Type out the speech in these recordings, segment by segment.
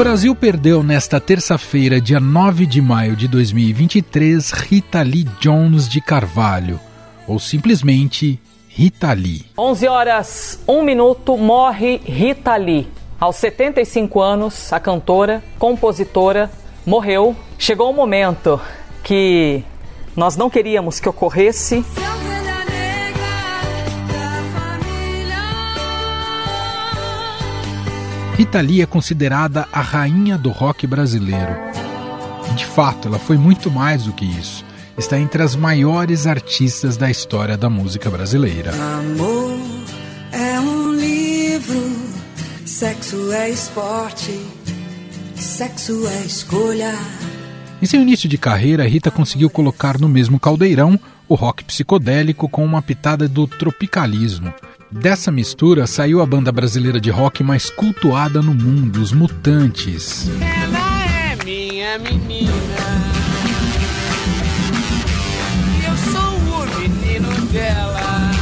O Brasil perdeu nesta terça-feira, dia 9 de maio de 2023, Rita Lee Jones de Carvalho, ou simplesmente Rita Lee. 11 horas, 1 minuto, morre Rita Lee. Aos 75 anos, a cantora, compositora, morreu. Chegou um momento que nós não queríamos que ocorresse. Rita Lee é considerada a rainha do rock brasileiro. De fato, ela foi muito mais do que isso. Está entre as maiores artistas da história da música brasileira. Amor é um livro, sexo é esporte, sexo é escolha. Em seu início de carreira, Rita conseguiu colocar no mesmo caldeirão o rock psicodélico com uma pitada do tropicalismo. Dessa mistura saiu a banda brasileira de rock mais cultuada no mundo, os Mutantes. Ela é minha menina. Eu sou o menino dela.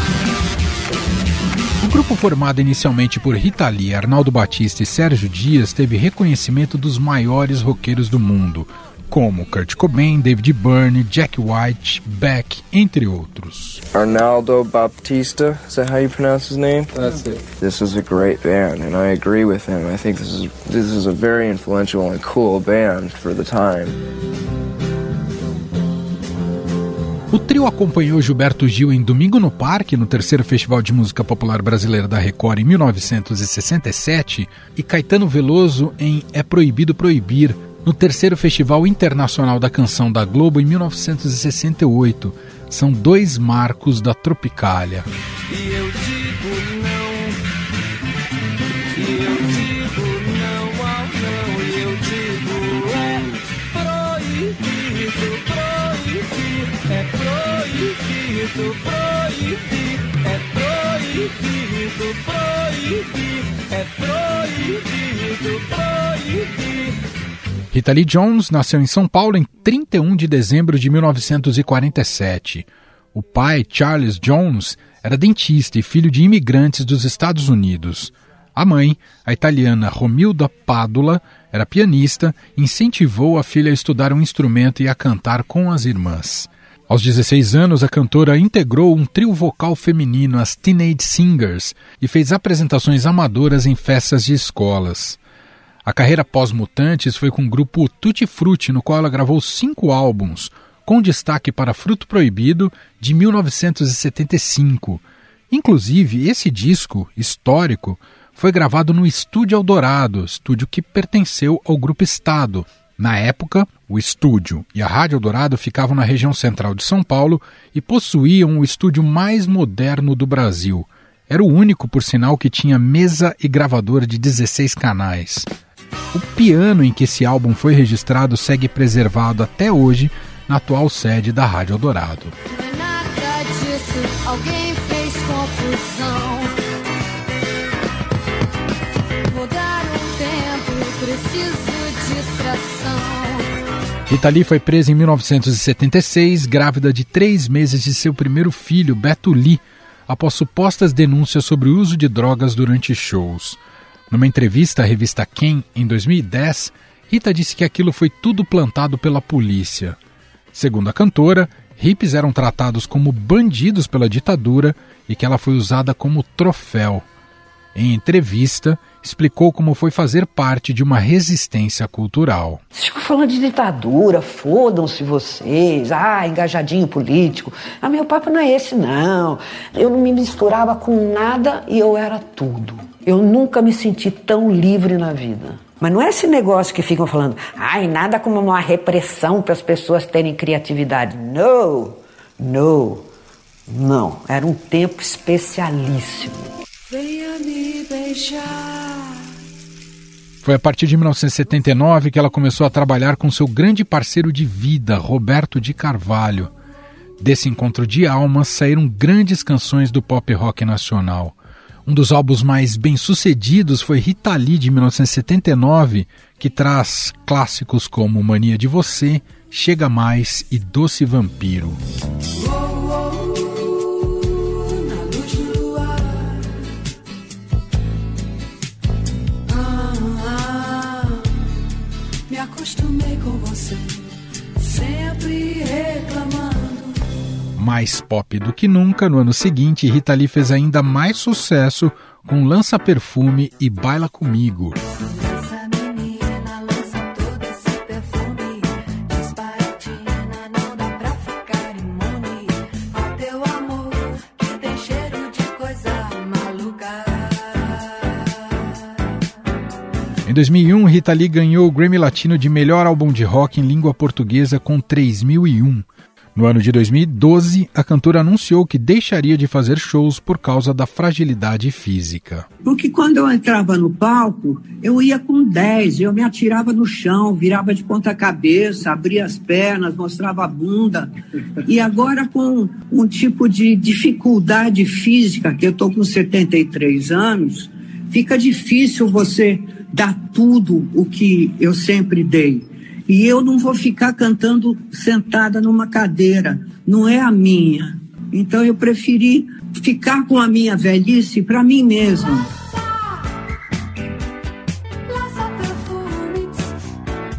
O grupo formado inicialmente por Rita Lee, Arnaldo Batista e Sérgio Dias teve reconhecimento dos maiores roqueiros do mundo, como Kurt Cobain, David Byrne, Jack White, Beck, entre outros. Arnaldo Baptista, is that how you pronounce his name? That's it. This is a great band, and I agree with him. I think this is this is a very influential and cool band for the time. O trio acompanhou Gilberto Gil em Domingo no Parque, no terceiro Festival de Música Popular Brasileira da Record em 1967, e Caetano Veloso em É Proibido Proibir, no terceiro Festival Internacional da Canção da Globo em 1968. São dois marcos da Tropicália. É proibido, proibir. É proibido. É proibido, Rita Lee Jones nasceu em São Paulo em 31 de dezembro de 1947. O pai, Charles Jones, era dentista e filho de imigrantes dos Estados Unidos. A mãe, a italiana Romilda Padula, era pianista e incentivou a filha a estudar um instrumento e a cantar com as irmãs. Aos 16 anos, a cantora integrou um trio vocal feminino, as Teenage Singers, e fez apresentações amadoras em festas de escolas. A carreira pós-Mutantes foi com o grupo Tutti Frutti, no qual ela gravou cinco álbuns, com destaque para Fruto Proibido, de 1975. Inclusive, esse disco, histórico, foi gravado no Estúdio Eldorado, estúdio que pertenceu ao Grupo Estado. Na época, o estúdio e a Rádio Eldorado ficavam na região central de São Paulo e possuíam o estúdio mais moderno do Brasil. Era o único, por sinal, que tinha mesa e gravador de 16 canais. O piano em que esse álbum foi registrado segue preservado até hoje na atual sede da Rádio Eldorado. Rita Lee foi presa em 1976, grávida de três meses de seu primeiro filho, Beto Lee, após supostas denúncias sobre o uso de drogas durante shows. Numa entrevista à revista Quem, em 2010, Rita disse que aquilo foi tudo plantado pela polícia. Segundo a cantora, hippies eram tratados como bandidos pela ditadura e que ela foi usada como troféu. Em entrevista, explicou como foi fazer parte de uma resistência cultural. Vocês ficam falando de ditadura, fodam-se vocês, ah, engajadinho político. Ah, meu papo não é esse, não. Eu não me misturava com nada e eu era tudo. Eu nunca me senti tão livre na vida. Mas não é esse negócio que ficam falando, ai, nada como uma repressão para as pessoas terem criatividade. Não, não, não. Era um tempo especialíssimo. Venha me beijar. Foi a partir de 1979 que ela começou a trabalhar com seu grande parceiro de vida, Roberto de Carvalho. Desse encontro de almas saíram grandes canções do pop rock nacional. Um dos álbuns mais bem-sucedidos foi Rita Lee, de 1979, que traz clássicos como Mania de Você, Chega Mais e Doce Vampiro. Mais pop do que nunca, no ano seguinte, Rita Lee fez ainda mais sucesso com Lança Perfume e Baila Comigo. Em 2001, Rita Lee ganhou o Grammy Latino de melhor álbum de rock em língua portuguesa com 3001. No ano de 2012, a cantora anunciou que deixaria de fazer shows por causa da fragilidade física. Porque quando eu entrava no palco, eu ia com 10, eu me atirava no chão, virava de ponta cabeça, abria as pernas, mostrava a bunda. E agora com um tipo de dificuldade física, que eu estou com 73 anos, fica difícil você dar tudo o que eu sempre dei. E eu não vou ficar cantando sentada numa cadeira, não é a minha. Então eu preferi ficar com a minha velhice para mim mesma.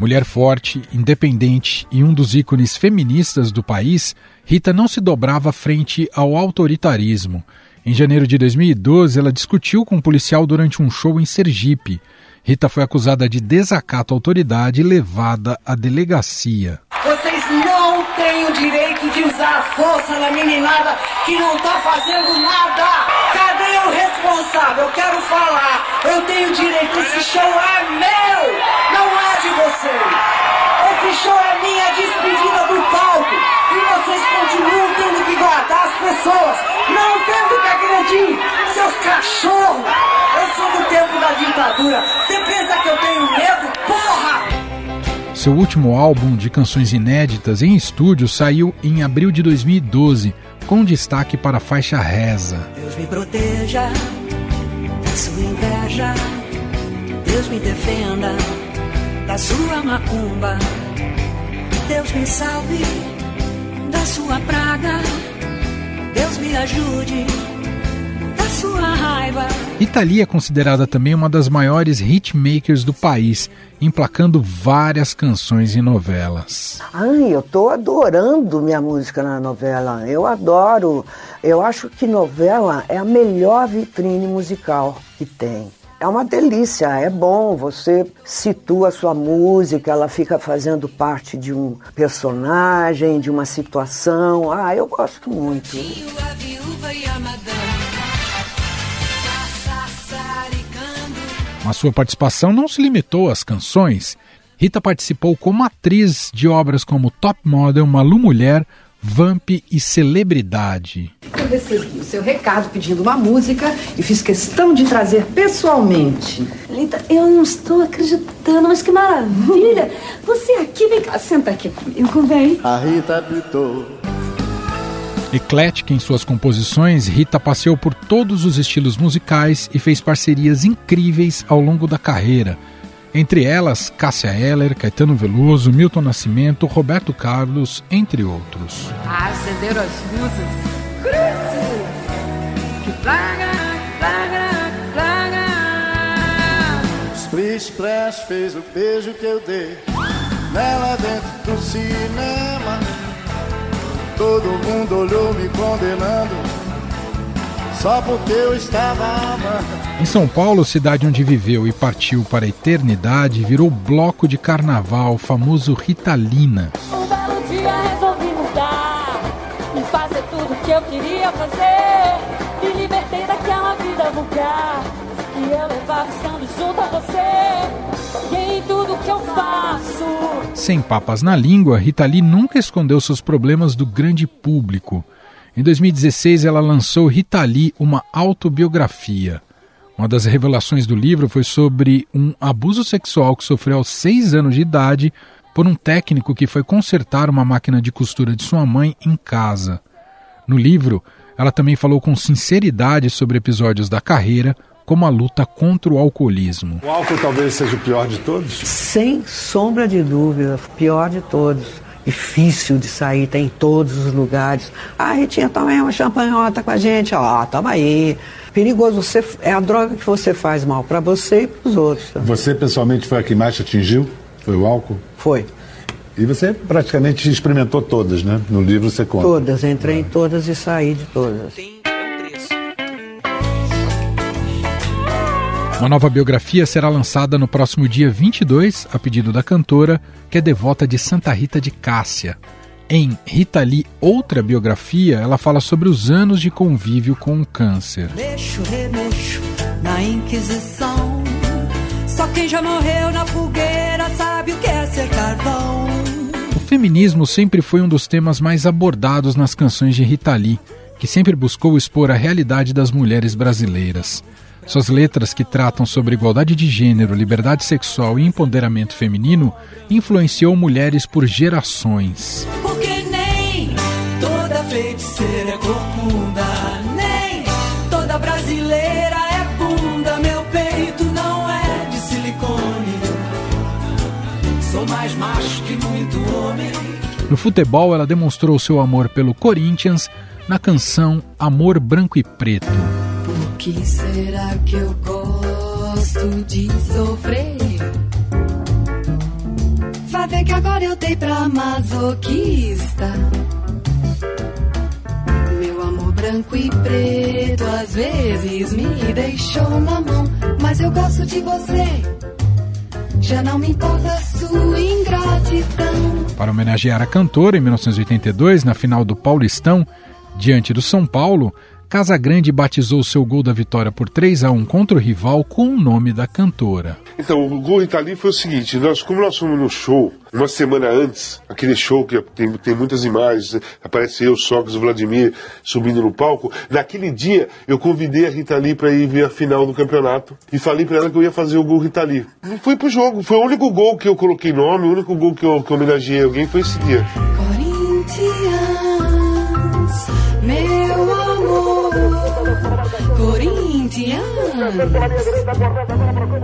Mulher forte, independente e um dos ícones feministas do país, Rita não se dobrava frente ao autoritarismo. Em janeiro de 2012, ela discutiu com um policial durante um show em Sergipe. Rita foi acusada de desacato à autoridade e levada à delegacia. Vocês não têm o direito de usar a força na meninada que não tá fazendo nada. Cadê o responsável? Eu quero falar. Eu tenho direito. Esse show é meu, não é de vocês. Esse show é minha despedida do palco. E vocês continuam tendo que guardar as pessoas. Não tendo que agredir seus cachorros. Eu sou do tempo da ditadura. Seu último álbum de canções inéditas em estúdio saiu em abril de 2012, com destaque para a faixa Reza. Deus me proteja da sua inveja. Deus me defenda da sua macumba. Deus me salve da sua praga. Deus me ajude Lee é considerada também uma das maiores hitmakers do país, emplacando várias canções em novelas. Ai, eu tô adorando minha música na novela. Eu adoro. Eu acho que novela é a melhor vitrine musical que tem. É uma delícia, é bom, você situa a sua música, ela fica fazendo parte de um personagem, de uma situação. Ah, eu gosto muito. A viúva e a madame. Mas sua participação não se limitou às canções. Rita participou como atriz de obras como Top Model, Malu Mulher, Vamp e Celebridade. Eu recebi o seu recado pedindo uma música e fiz questão de trazer pessoalmente. Linda, eu não estou acreditando, mas que maravilha! Você aqui, vem cá, senta aqui comigo, vem. A Rita apitou. Eclética em suas composições, Rita passeou por todos os estilos musicais e fez parcerias incríveis ao longo da carreira. Entre elas, Cássia Eller, Caetano Veloso, Milton Nascimento, Roberto Carlos, entre outros. Acenderam as luzes. Cruzes. Que praga, praga, praga. Splish Splash fez o beijo que eu dei nela dentro do cinema. Todo mundo olhou me condenando só porque eu estava amando. Em São Paulo, cidade onde viveu e partiu para a eternidade, virou bloco de carnaval, famoso Ritalina. Um belo dia resolvi mudar e fazer tudo que eu queria fazer. Me libertei daquela vida vulgar estando junto a você. Sem papas na língua, Rita Lee nunca escondeu seus problemas do grande público. Em 2016, ela lançou Rita Lee, uma autobiografia. Uma das revelações do livro foi sobre um abuso sexual que sofreu aos seis anos de idade por um técnico que foi consertar uma máquina de costura de sua mãe em casa. No livro, ela também falou com sinceridade sobre episódios da carreira, como a luta contra o alcoolismo. O álcool talvez seja o pior de todos? Sem sombra de dúvida, pior de todos. Difícil de sair, tem em todos os lugares. Ah, Ritinha, toma aí uma champanhota com a gente. Ó, toma aí. Perigoso, você, é a droga que você faz mal para você e para os outros. também. Você pessoalmente foi a que mais te atingiu? Foi o álcool? Foi. E você praticamente experimentou todas, né? No livro você conta. Todas, entrei em todas e saí de todas. Uma nova biografia será lançada no próximo dia 22, a pedido da cantora, que é devota de Santa Rita de Cássia. Em Rita Lee, outra biografia, ela fala sobre os anos de convívio com o câncer. Mexo, remexo na Inquisição. Só quem já morreu na fogueira sabe o que é ser carvão. O feminismo sempre foi um dos temas mais abordados nas canções de Rita Lee, que sempre buscou expor a realidade das mulheres brasileiras. Suas letras, que tratam sobre igualdade de gênero, liberdade sexual e empoderamento feminino, influenciou mulheres por gerações. Porque nem toda feiticeira é corcunda, nem toda brasileira é bunda. Meu peito não é de silicone. Sou mais macho que muito homem. No futebol, ela demonstrou seu amor pelo Corinthians na canção Amor Branco e Preto. Que será que eu gosto de sofrer? Vai ver que agora eu dei pra masoquista. Meu amor branco e preto às vezes me deixou na mão, mas eu gosto de você. Já não me importa sua ingratidão. Para homenagear a cantora, em 1982, na final do Paulistão, diante do São Paulo, Casagrande batizou seu gol da vitória por 3 a 1 contra o rival com o nome da cantora. Então, o gol Itali foi o seguinte: nós, como nós fomos no show, uma semana antes, aquele show que tem, tem muitas imagens, aparece eu, Sócrates, Vladimir subindo no palco. Naquele dia, eu convidei a Rita Lee para ir ver a final do campeonato e falei para ela que eu ia fazer o gol Rita Lee. Fui pro jogo, foi o único gol que eu coloquei nome, o único gol que eu, que eu homenageei alguém foi esse dia.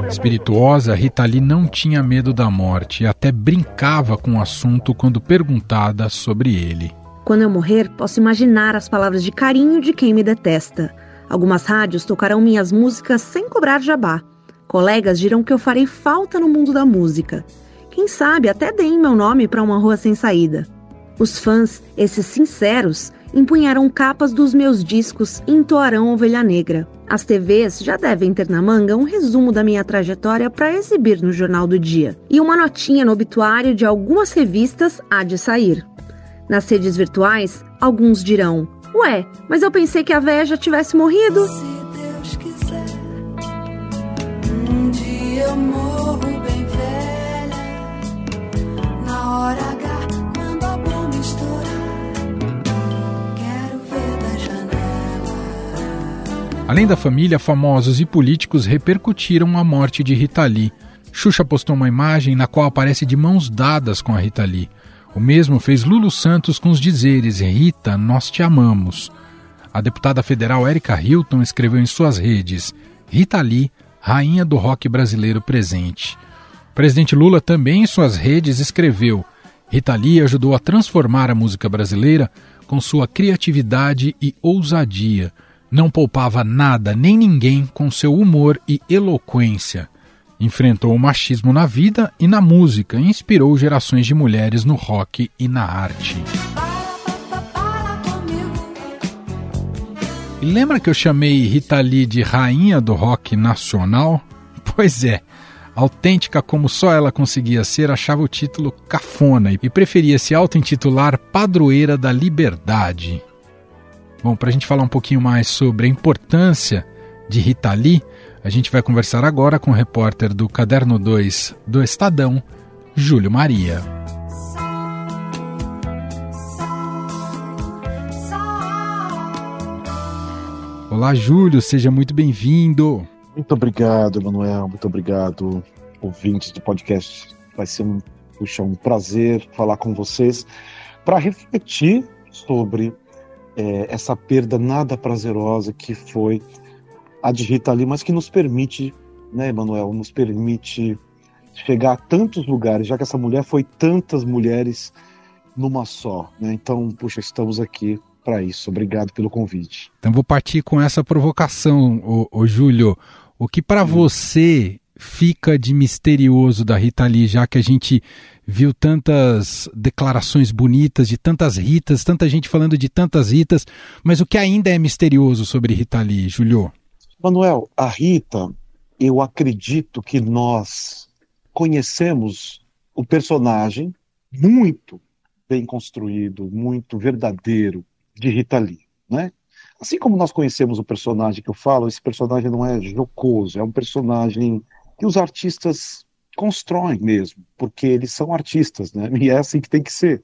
Espirituosa, Rita Lee não tinha medo da morte e até brincava com o assunto quando perguntada sobre ele. Quando eu morrer, posso imaginar as palavras de carinho de quem me detesta. Algumas rádios tocarão minhas músicas sem cobrar jabá. Colegas dirão que eu farei falta no mundo da música. Quem sabe até deem meu nome para uma rua sem saída. Os fãs, esses sinceros, empunharão capas dos meus discos e entoarão Ovelha Negra. As TVs já devem ter na manga um resumo da minha trajetória para exibir no Jornal do Dia. E uma notinha no obituário de algumas revistas há de sair. Nas redes virtuais, alguns dirão: Ué, mas eu pensei que a véia já tivesse morrido. Deus quiser, um dia eu morro bem velha. Na hora Além da família, famosos e políticos repercutiram a morte de Rita Lee. Xuxa postou uma imagem na qual aparece de mãos dadas com a Rita Lee. O mesmo fez Lulu Santos com os dizeres Rita, nós te amamos. A deputada federal Erika Hilton escreveu em suas redes Rita Lee, rainha do rock brasileiro presente. O presidente Lula também em suas redes escreveu Rita Lee ajudou a transformar a música brasileira com sua criatividade e ousadia. Não poupava nada nem ninguém com seu humor e eloquência. Enfrentou o machismo na vida e na música e inspirou gerações de mulheres no rock e na arte. E lembra que eu chamei Rita Lee de rainha do rock nacional? Pois é, autêntica como só ela conseguia ser, achava o título cafona e preferia se auto-intitular padroeira da liberdade. Bom, para a gente falar um pouquinho mais sobre a importância de Rita Lee, a gente vai conversar agora com o repórter do Caderno 2 do Estadão, Júlio Maria. Olá, Júlio, seja muito bem-vindo. Muito obrigado, Manuel. Muito obrigado, ouvintes do podcast. Vai ser um, puxa, um prazer falar com vocês para refletir sobre é, essa perda nada prazerosa que foi a de Rita Lee, mas que nos permite, né, Manuel, nos permite chegar a tantos lugares, já que essa mulher foi tantas mulheres numa só, né? Então, puxa, estamos aqui para isso. Obrigado pelo convite. Então vou partir com essa provocação, o, Júlio. O que para você fica de misterioso da Rita Lee, já que a gente viu tantas declarações bonitas de tantas Ritas, tanta gente falando de tantas Ritas, mas o que ainda é misterioso sobre Rita Lee, Julio? Manuel, a Rita, eu acredito que nós conhecemos o personagem muito bem construído, muito verdadeiro de Rita Lee, né? Assim como nós conhecemos o personagem que eu falo, esse personagem não é jocoso, é um personagem que os artistas constroem mesmo, porque eles são artistas, né? E é assim que tem que ser.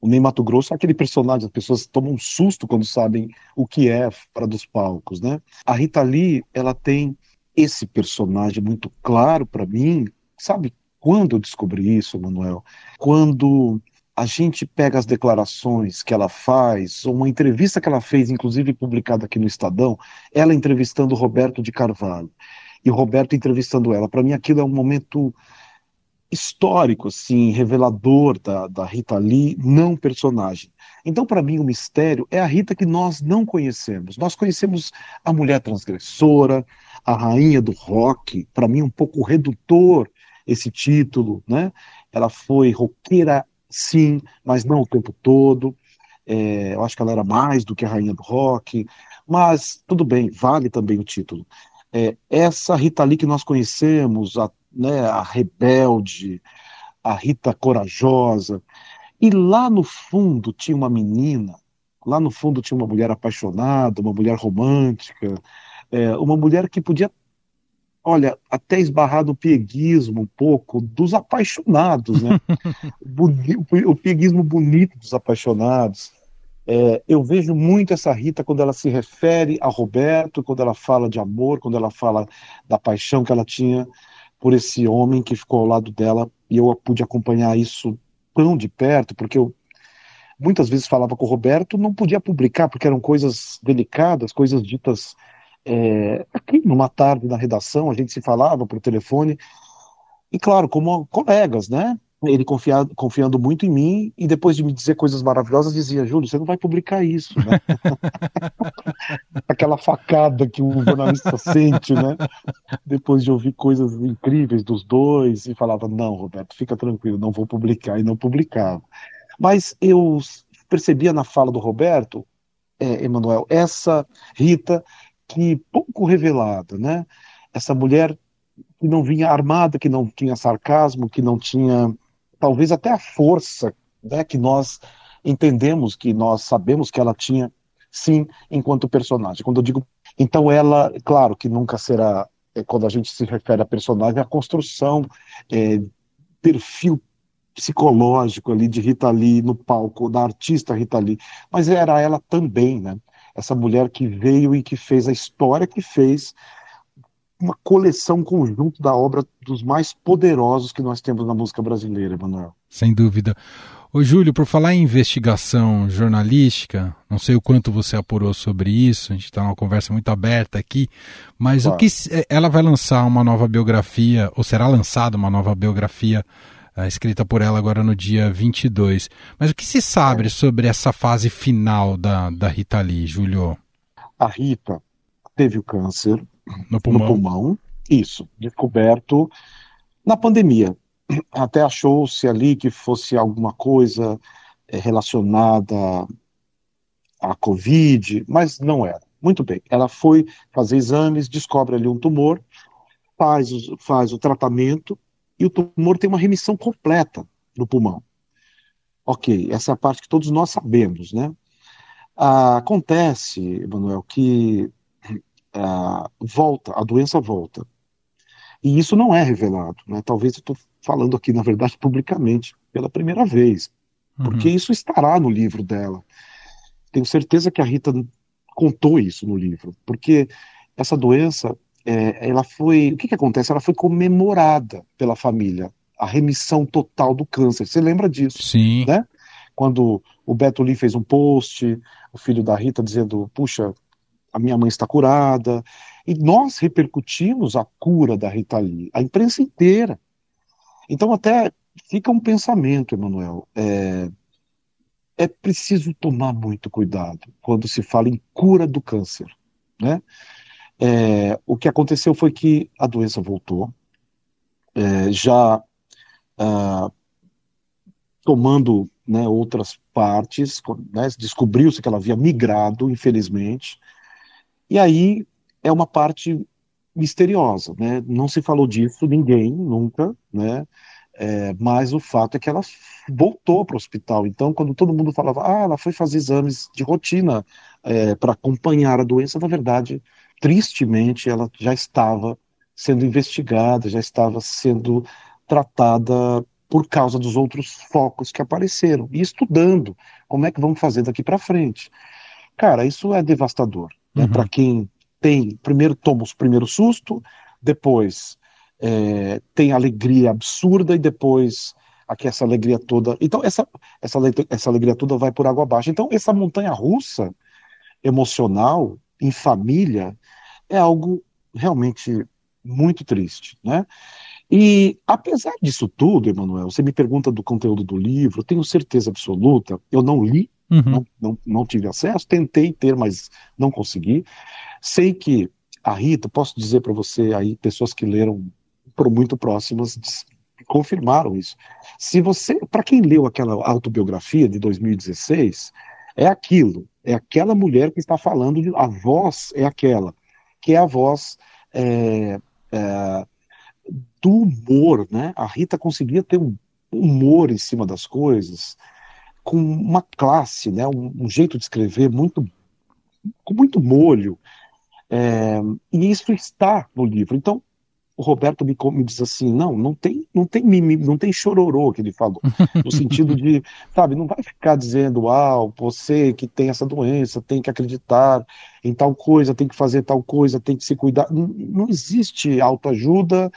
O Ney Mato Grosso é aquele personagem, as pessoas tomam um susto quando sabem o que é fora dos palcos, né? A Rita Lee, ela tem esse personagem muito claro para mim, sabe? Quando eu descobri isso, Manuel? Quando a gente pega as declarações que ela faz, uma entrevista que ela fez, inclusive publicada aqui no Estadão, ela entrevistando Roberto de Carvalho e o Roberto entrevistando ela. Para mim, aquilo é um momento histórico, assim, revelador da, da Rita Lee, não personagem. Então, para mim, o mistério é a Rita que nós não conhecemos. Nós conhecemos a mulher transgressora, a rainha do rock, para mim, um pouco redutor esse título, né? Ela foi roqueira, sim, mas não o tempo todo. É, eu acho que ela era mais do que a rainha do rock, mas tudo bem, vale também o título. É, essa Rita Lee que nós conhecemos, a, né, a rebelde, a Rita corajosa, e lá no fundo tinha uma menina, lá no fundo tinha uma mulher apaixonada, uma mulher romântica, é, uma mulher que podia, olha, até esbarrar no pieguismo um pouco dos apaixonados, né? Boni- o pieguismo bonito dos apaixonados. É, eu vejo muito essa Rita quando ela se refere a Roberto, quando ela fala de amor, quando ela fala da paixão que ela tinha por esse homem que ficou ao lado dela, e eu pude acompanhar isso tão de perto, porque eu muitas vezes falava com o Roberto, não podia publicar, porque eram coisas delicadas, coisas ditas é, aqui numa tarde na redação, a gente se falava por telefone, e claro, como colegas, né? Ele confia, confiando muito em mim, e depois de me dizer coisas maravilhosas, dizia, Júlio, você não vai publicar isso, né? Aquela facada que um jornalista sente, né? Depois de ouvir coisas incríveis dos dois, e falava, não, Roberto, fica tranquilo, não vou publicar, e não publicava. Mas eu percebia na fala do Roberto, é, Emanuel, essa Rita que pouco revelada, né? Essa mulher que não vinha armada, que não tinha sarcasmo, que não tinha talvez até a força, né, que nós entendemos, que nós sabemos que ela tinha, sim, enquanto personagem. Quando eu digo, então ela, claro que nunca será, é, quando a gente se refere a personagem, a construção, é, perfil psicológico ali de Rita Lee no palco, da artista Rita Lee, mas era ela também, né? Essa mulher que veio e que fez a história que fez, uma coleção conjunto da obra dos mais poderosos que nós temos na música brasileira, Emanuel. Sem dúvida. Ô Júlio, por falar em investigação jornalística, não sei o quanto você apurou sobre isso, a gente está numa conversa muito aberta aqui, mas Claro. o que eh, ela vai lançar uma nova biografia, ou será lançada uma nova biografia eh, escrita por ela agora no dia 22. Mas o que se É. sabe sobre essa fase final da, da Rita Lee, Júlio? A Rita teve o câncer No pulmão. pulmão, isso, descoberto na pandemia. Até achou-se ali que fosse alguma coisa eh, relacionada à Covid, mas não era. Muito bem, ela foi fazer exames, descobre ali um tumor, faz, faz o tratamento e o tumor tem uma remissão completa no pulmão. Ok, essa é a parte que todos nós sabemos, né? Ah, acontece, Emanuel, que ah, volta, a doença volta. E isso não é revelado, né? Talvez eu estou falando aqui, na verdade, publicamente, pela primeira vez, porque isso estará no livro dela. Tenho certeza que a Rita contou isso no livro, porque essa doença, é, ela foi, o que que acontece? Ela foi comemorada pela família, a remissão total do câncer. Você lembra disso? Sim. Né? Quando o Beto Lee fez um post, o filho da Rita dizendo, puxa, a minha mãe está curada. E nós repercutimos a cura da Rita Lee, a imprensa inteira. Então até fica um pensamento, Emanuel, é, é preciso tomar muito cuidado quando se fala em cura do câncer, né? É, o que aconteceu foi que a doença voltou, é, já ah, tomando né, outras partes, né, descobriu-se que ela havia migrado, infelizmente, e aí é uma parte misteriosa, né? Não se falou disso, ninguém, nunca, né? É, mas o fato é que ela voltou para o hospital. Então, quando todo mundo falava, ah, ela foi fazer exames de rotina é, para acompanhar a doença, na verdade, tristemente, ela já estava sendo investigada, já estava sendo tratada por causa dos outros focos que apareceram e estudando como é que vamos fazer daqui para frente. Cara, isso é devastador. Né? Para quem tem, primeiro toma os primeiros susto, depois é, tem alegria absurda e depois aqui essa alegria toda. Então essa essa essa alegria toda vai por água abaixo. Então essa montanha russa emocional em família é algo realmente muito triste, né? E apesar disso tudo, Emanuel, você me pergunta do conteúdo do livro, tenho certeza absoluta, eu não li, Uhum. não, não, não tive acesso, tentei ter, mas não consegui. Sei que a Rita, posso dizer para você aí, pessoas que leram por muito próximas confirmaram isso. Se você, para quem leu aquela autobiografia de 2016, é aquilo, é aquela mulher que está falando, de, a voz é aquela, que é a voz é, é, do humor, né? A Rita conseguia ter um humor em cima das coisas, com uma classe, né? Um, um jeito de escrever muito, com muito molho, é, e isso está no livro. Então, o Roberto me, me diz assim, não, não tem, não tem mimimi, não tem chororô que ele falou, no sentido de, sabe, não vai ficar dizendo, ah, você que tem essa doença tem que acreditar em tal coisa, tem que fazer tal coisa, tem que se cuidar. Não, não existe autoajuda,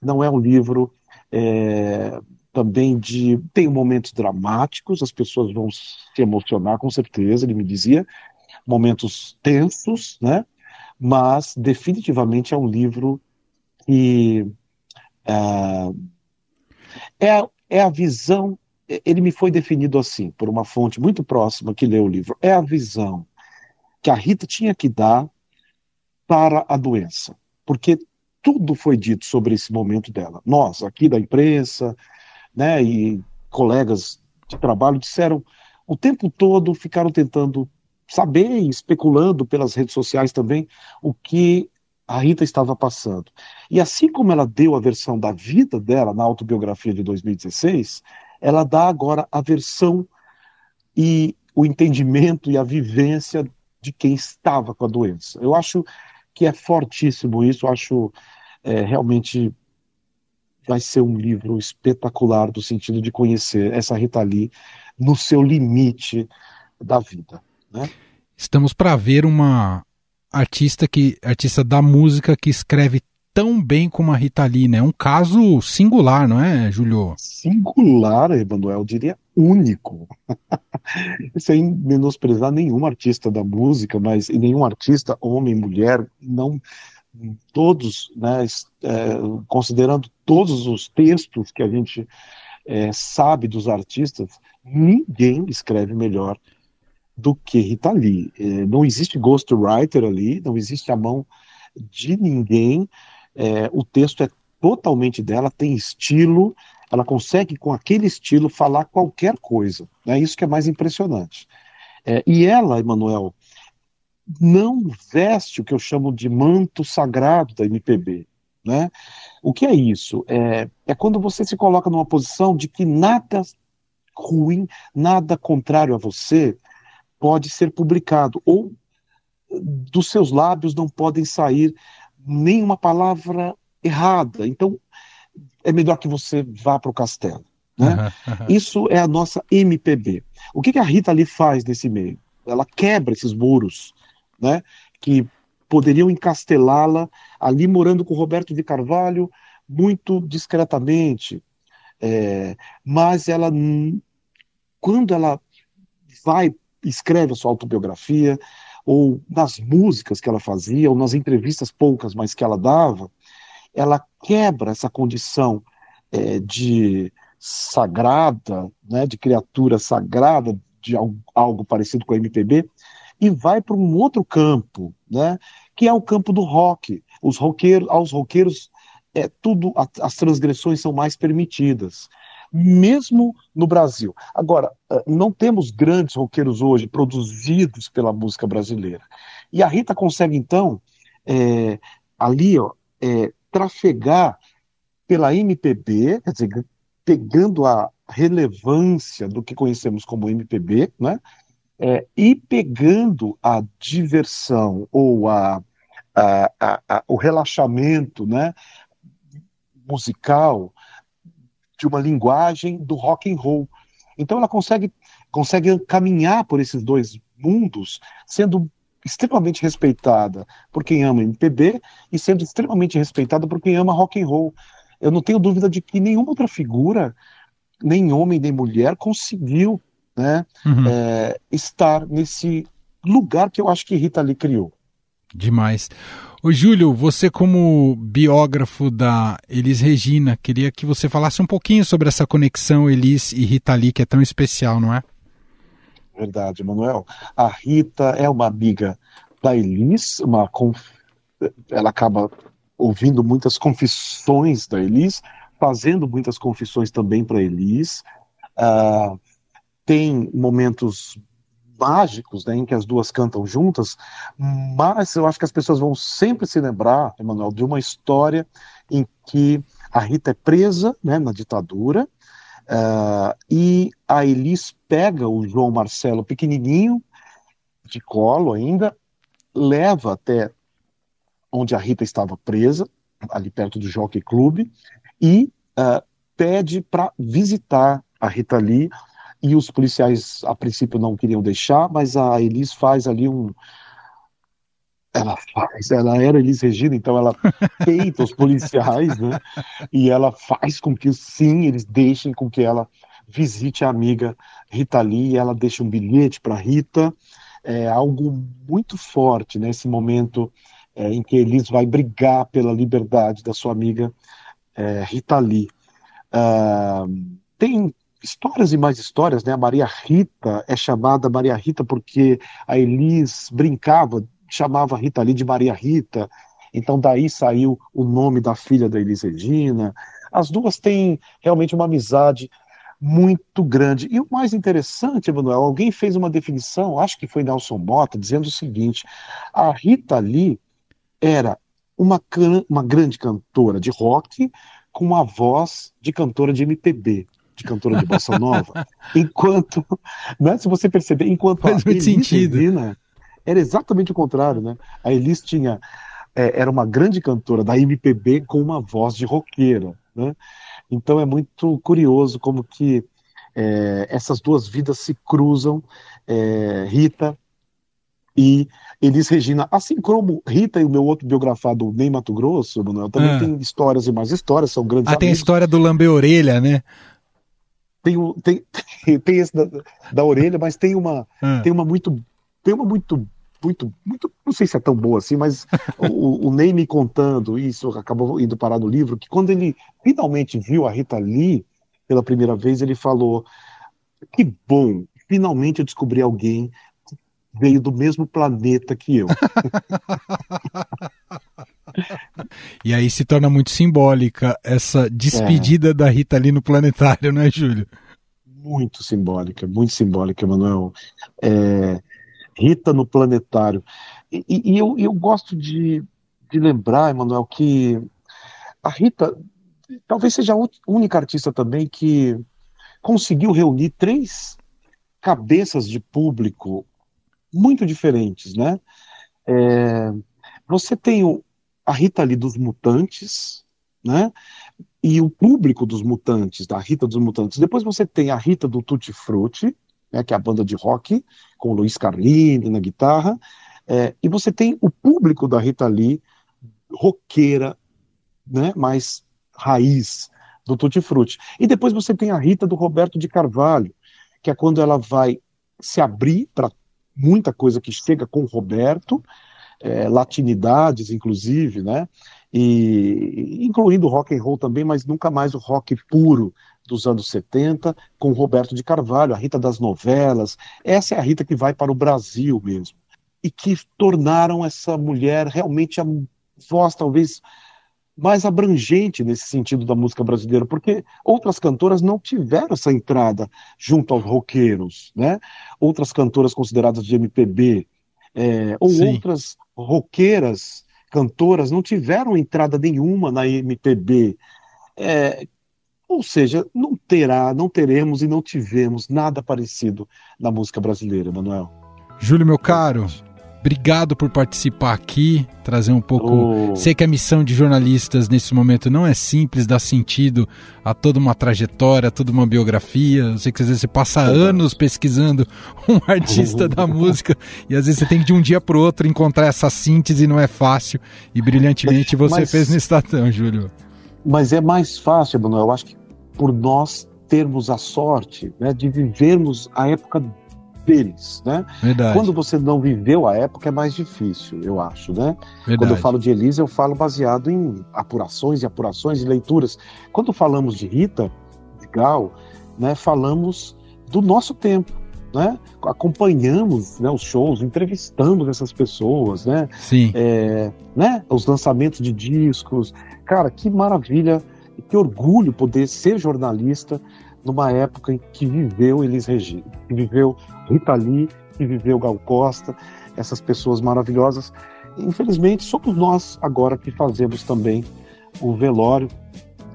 não é um livro é, também de, tem momentos dramáticos, as pessoas vão se emocionar com certeza, ele me dizia, momentos tensos, né? Mas definitivamente é um livro que é, a- é a visão. Ele me foi definido assim, por uma fonte muito próxima que leu o livro. É a visão que a Rita tinha que dar para a doença, porque tudo foi dito sobre esse momento dela. Nós, aqui da imprensa, né, e colegas de trabalho disseram o tempo todo, ficaram tentando saber especulando pelas redes sociais também o que a Rita estava passando. E assim como ela deu a versão da vida dela na autobiografia de 2016, ela dá agora a versão e o entendimento e a vivência de quem estava com a doença. Eu acho que é fortíssimo isso, eu acho é, realmente vai ser um livro espetacular do sentido de conhecer essa Rita Lee no seu limite da vida, né? Estamos para ver uma artista que artista da música que escreve tão bem como a Rita Lee, né? Um caso singular, não é, Julio? Singular, Emanuel, eu diria único. Sem menosprezar nenhum artista da música, mas nenhum artista, homem, mulher, não todos, né, é, considerando todos os textos que a gente é, sabe dos artistas, ninguém escreve melhor do que Rita Lee. É, não existe ghostwriter ali, não existe a mão de ninguém. É, o texto é totalmente dela, tem estilo, ela consegue com aquele estilo falar qualquer coisa. É isso que é mais impressionante. É, e ela, Emanuel, não veste o que eu chamo de manto sagrado da MPB. Né? O que é isso? É, é quando você se coloca numa posição de que nada ruim, nada contrário a você pode ser publicado, ou dos seus lábios não podem sair nenhuma palavra errada. Então, é melhor que você vá para o castelo. Né? Isso é a nossa MPB. O que, que a Rita ali faz nesse meio? Ela quebra esses muros, né? Que poderiam encastelá-la ali morando com Roberto de Carvalho muito discretamente. É, mas ela, quando ela vai, escreve a sua autobiografia, ou nas músicas que ela fazia, ou nas entrevistas poucas, mas que ela dava, ela quebra essa condição é, de sagrada, né, de criatura sagrada, de algo, algo parecido com a MPB, e vai para um outro campo, né, que é o campo do rock. Os roqueiros, aos roqueiros é tudo, as transgressões são mais permitidas, mesmo no Brasil. Agora, eh, não temos grandes roqueiros hoje produzidos pela música brasileira. E a Rita consegue, então, eh, ali, ó, eh, trafegar pela MPB, quer dizer, pegando a relevância do que conhecemos como MPB, né? É, e pegando a diversão ou a, a- a- o relaxamento, né, musical de uma linguagem do rock and roll. Então ela consegue consegue caminhar por esses dois mundos, sendo extremamente respeitada por quem ama MPB e sendo extremamente respeitada por quem ama rock and roll. Eu não tenho dúvida de que nenhuma outra figura, nem homem nem mulher, conseguiu né, Uhum. é, estar nesse lugar que eu acho que Rita Lee criou. Demais. Ô Júlio, você como biógrafo da Elis Regina, queria que você falasse um pouquinho sobre essa conexão Elis e Rita Lee, que é tão especial, não é? Verdade, Manuel. A Rita é uma amiga da Elis, uma conf- ela acaba ouvindo muitas confissões da Elis, fazendo muitas confissões também para Elis. Ah, tem momentos mágicos né, em que as duas cantam juntas, mas eu acho que as pessoas vão sempre se lembrar, Emanuel, de uma história em que a Rita é presa né, na ditadura, ah, e a Elis pega o João Marcelo pequenininho, de colo ainda, leva até onde a Rita estava presa, ali perto do Jockey Club, e ah, pede para visitar a Rita Lee. E os policiais, a princípio, não queriam deixar, mas a Elis faz ali um. Ela faz, ela era Elis Regina, então ela peita os policiais, né? E ela faz com que, sim, eles deixem com que ela visite a amiga Rita Lee, ela deixa um bilhete para Rita. É algo muito forte nesse momento é, em que Elis vai brigar pela liberdade da sua amiga é, Rita Lee. Ah, tem histórias e mais histórias, né? A Maria Rita é chamada Maria Rita porque a Elis brincava, chamava Rita Lee de Maria Rita. Então daí saiu o nome da filha da Elis Regina. As duas têm realmente uma amizade muito grande. E o mais interessante, Emanuel, alguém fez uma definição, acho que foi Nelson Mota, dizendo o seguinte: a Rita Lee era uma, uma grande cantora de rock com uma voz de cantora de MPB, de cantora de bossa nova. enquanto, né, se você perceber, enquanto Faz a muito Elis sentido. Regina era exatamente o contrário, né? A Elis tinha é, era uma grande cantora da MPB com uma voz de roqueira, né? Então é muito curioso como que é, essas duas vidas se cruzam, é, Rita e Elis Regina, assim como Rita e o meu outro biografado, Ney Mato Grosso, Manuel, também Ah. tem histórias e mais histórias, são grandes Ah, tem a amigos. história do lamber orelha, né? Tem, o- tem, tem esse da, da orelha, mas tem uma, Ah. tem uma muito, tem uma muito, muito, muito, não sei se é tão boa assim, mas o, o Ney me contando isso acabou indo parar no livro, que quando ele finalmente viu a Rita Lee pela primeira vez, ele falou: que bom, finalmente eu descobri alguém que veio do mesmo planeta que eu. E aí se torna muito simbólica essa despedida da Rita Lee no planetário, né, Júlio? muito simbólica, muito simbólica, Emanuel. É, Rita no planetário. E, e eu, eu gosto de, de lembrar, Emanuel, que a Rita talvez seja a única artista também que conseguiu reunir três cabeças de público muito diferentes, né? É, você tem o, a Rita ali dos Mutantes, né? E o público dos Mutantes, da Rita dos Mutantes. Depois você tem a Rita do Tutti Frutti, né, que é a banda de rock, com o Luiz Carlini na guitarra. É, e você tem o público da Rita Lee, roqueira, né, mais raiz do Tutti Frutti. E depois você tem a Rita do Roberto de Carvalho, que é quando ela vai se abrir para muita coisa que chega com o Roberto, é, latinidades, inclusive, né? E incluindo rock and roll também, mas nunca mais o rock puro dos anos 70, com Roberto de Carvalho, a Rita das novelas. Essa é a Rita que vai para o Brasil mesmo. E que tornaram essa mulher realmente a voz talvez mais abrangente nesse sentido da música brasileira, porque outras cantoras não tiveram essa entrada junto aos roqueiros, né? Outras cantoras consideradas de MPB, é, ou Sim. outras roqueiras, cantoras, não tiveram entrada nenhuma na MPB. É, ou seja, não terá, não teremos e não tivemos nada parecido na música brasileira, Manuel. Júlio, meu caro, obrigado por participar aqui, trazer um pouco. Oh. Sei que a missão de jornalistas nesse momento não é simples, dá sentido a toda uma trajetória, a toda uma biografia. Eu sei que às vezes você passa anos pesquisando um artista da música e às vezes você tem que de um dia para o outro encontrar essa síntese, não é fácil. E brilhantemente você Mas- fez no Estadão, Júlio. Mas é mais fácil, Manuel, eu acho que por nós termos a sorte né, de vivermos a época deles, né? Verdade. Quando você não viveu a época é mais difícil, eu acho, né? Verdade. Quando eu falo de Elisa, eu falo baseado em apurações e apurações e leituras. Quando falamos de Rita, de Gal, né, falamos do nosso tempo, né? Acompanhamos né, os shows, entrevistamos essas pessoas, né? Sim. É, né? Os lançamentos de discos. Cara, que maravilha, que orgulho poder ser jornalista numa época em que viveu Elis Regina, que viveu Rita Lee, que viveu Gal Costa, essas pessoas maravilhosas. Infelizmente, somos nós agora que fazemos também o velório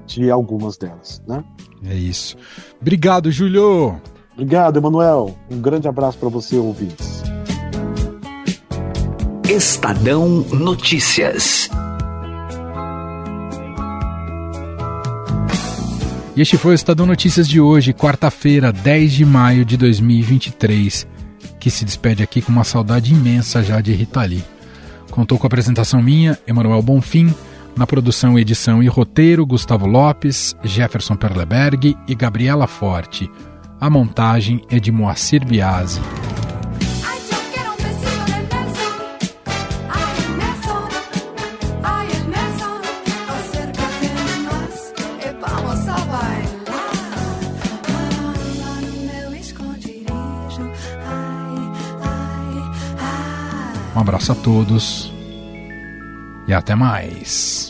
de algumas delas, né? É isso. Obrigado, Júlio. Obrigado, Emanuel. Um grande abraço para você, ouvintes. Estadão Notícias. E este foi o Estadão Notícias de hoje, quarta-feira, 10 de maio de 2023, que se despede aqui com uma saudade imensa já de Rita Lee. Contou com a apresentação minha, Emanuel Bonfim, na produção, edição e roteiro, Gustavo Lopes, Jefferson Perleberg e Gabriela Forte. A montagem é de Moacir Biasi. Um abraço a todos e até mais.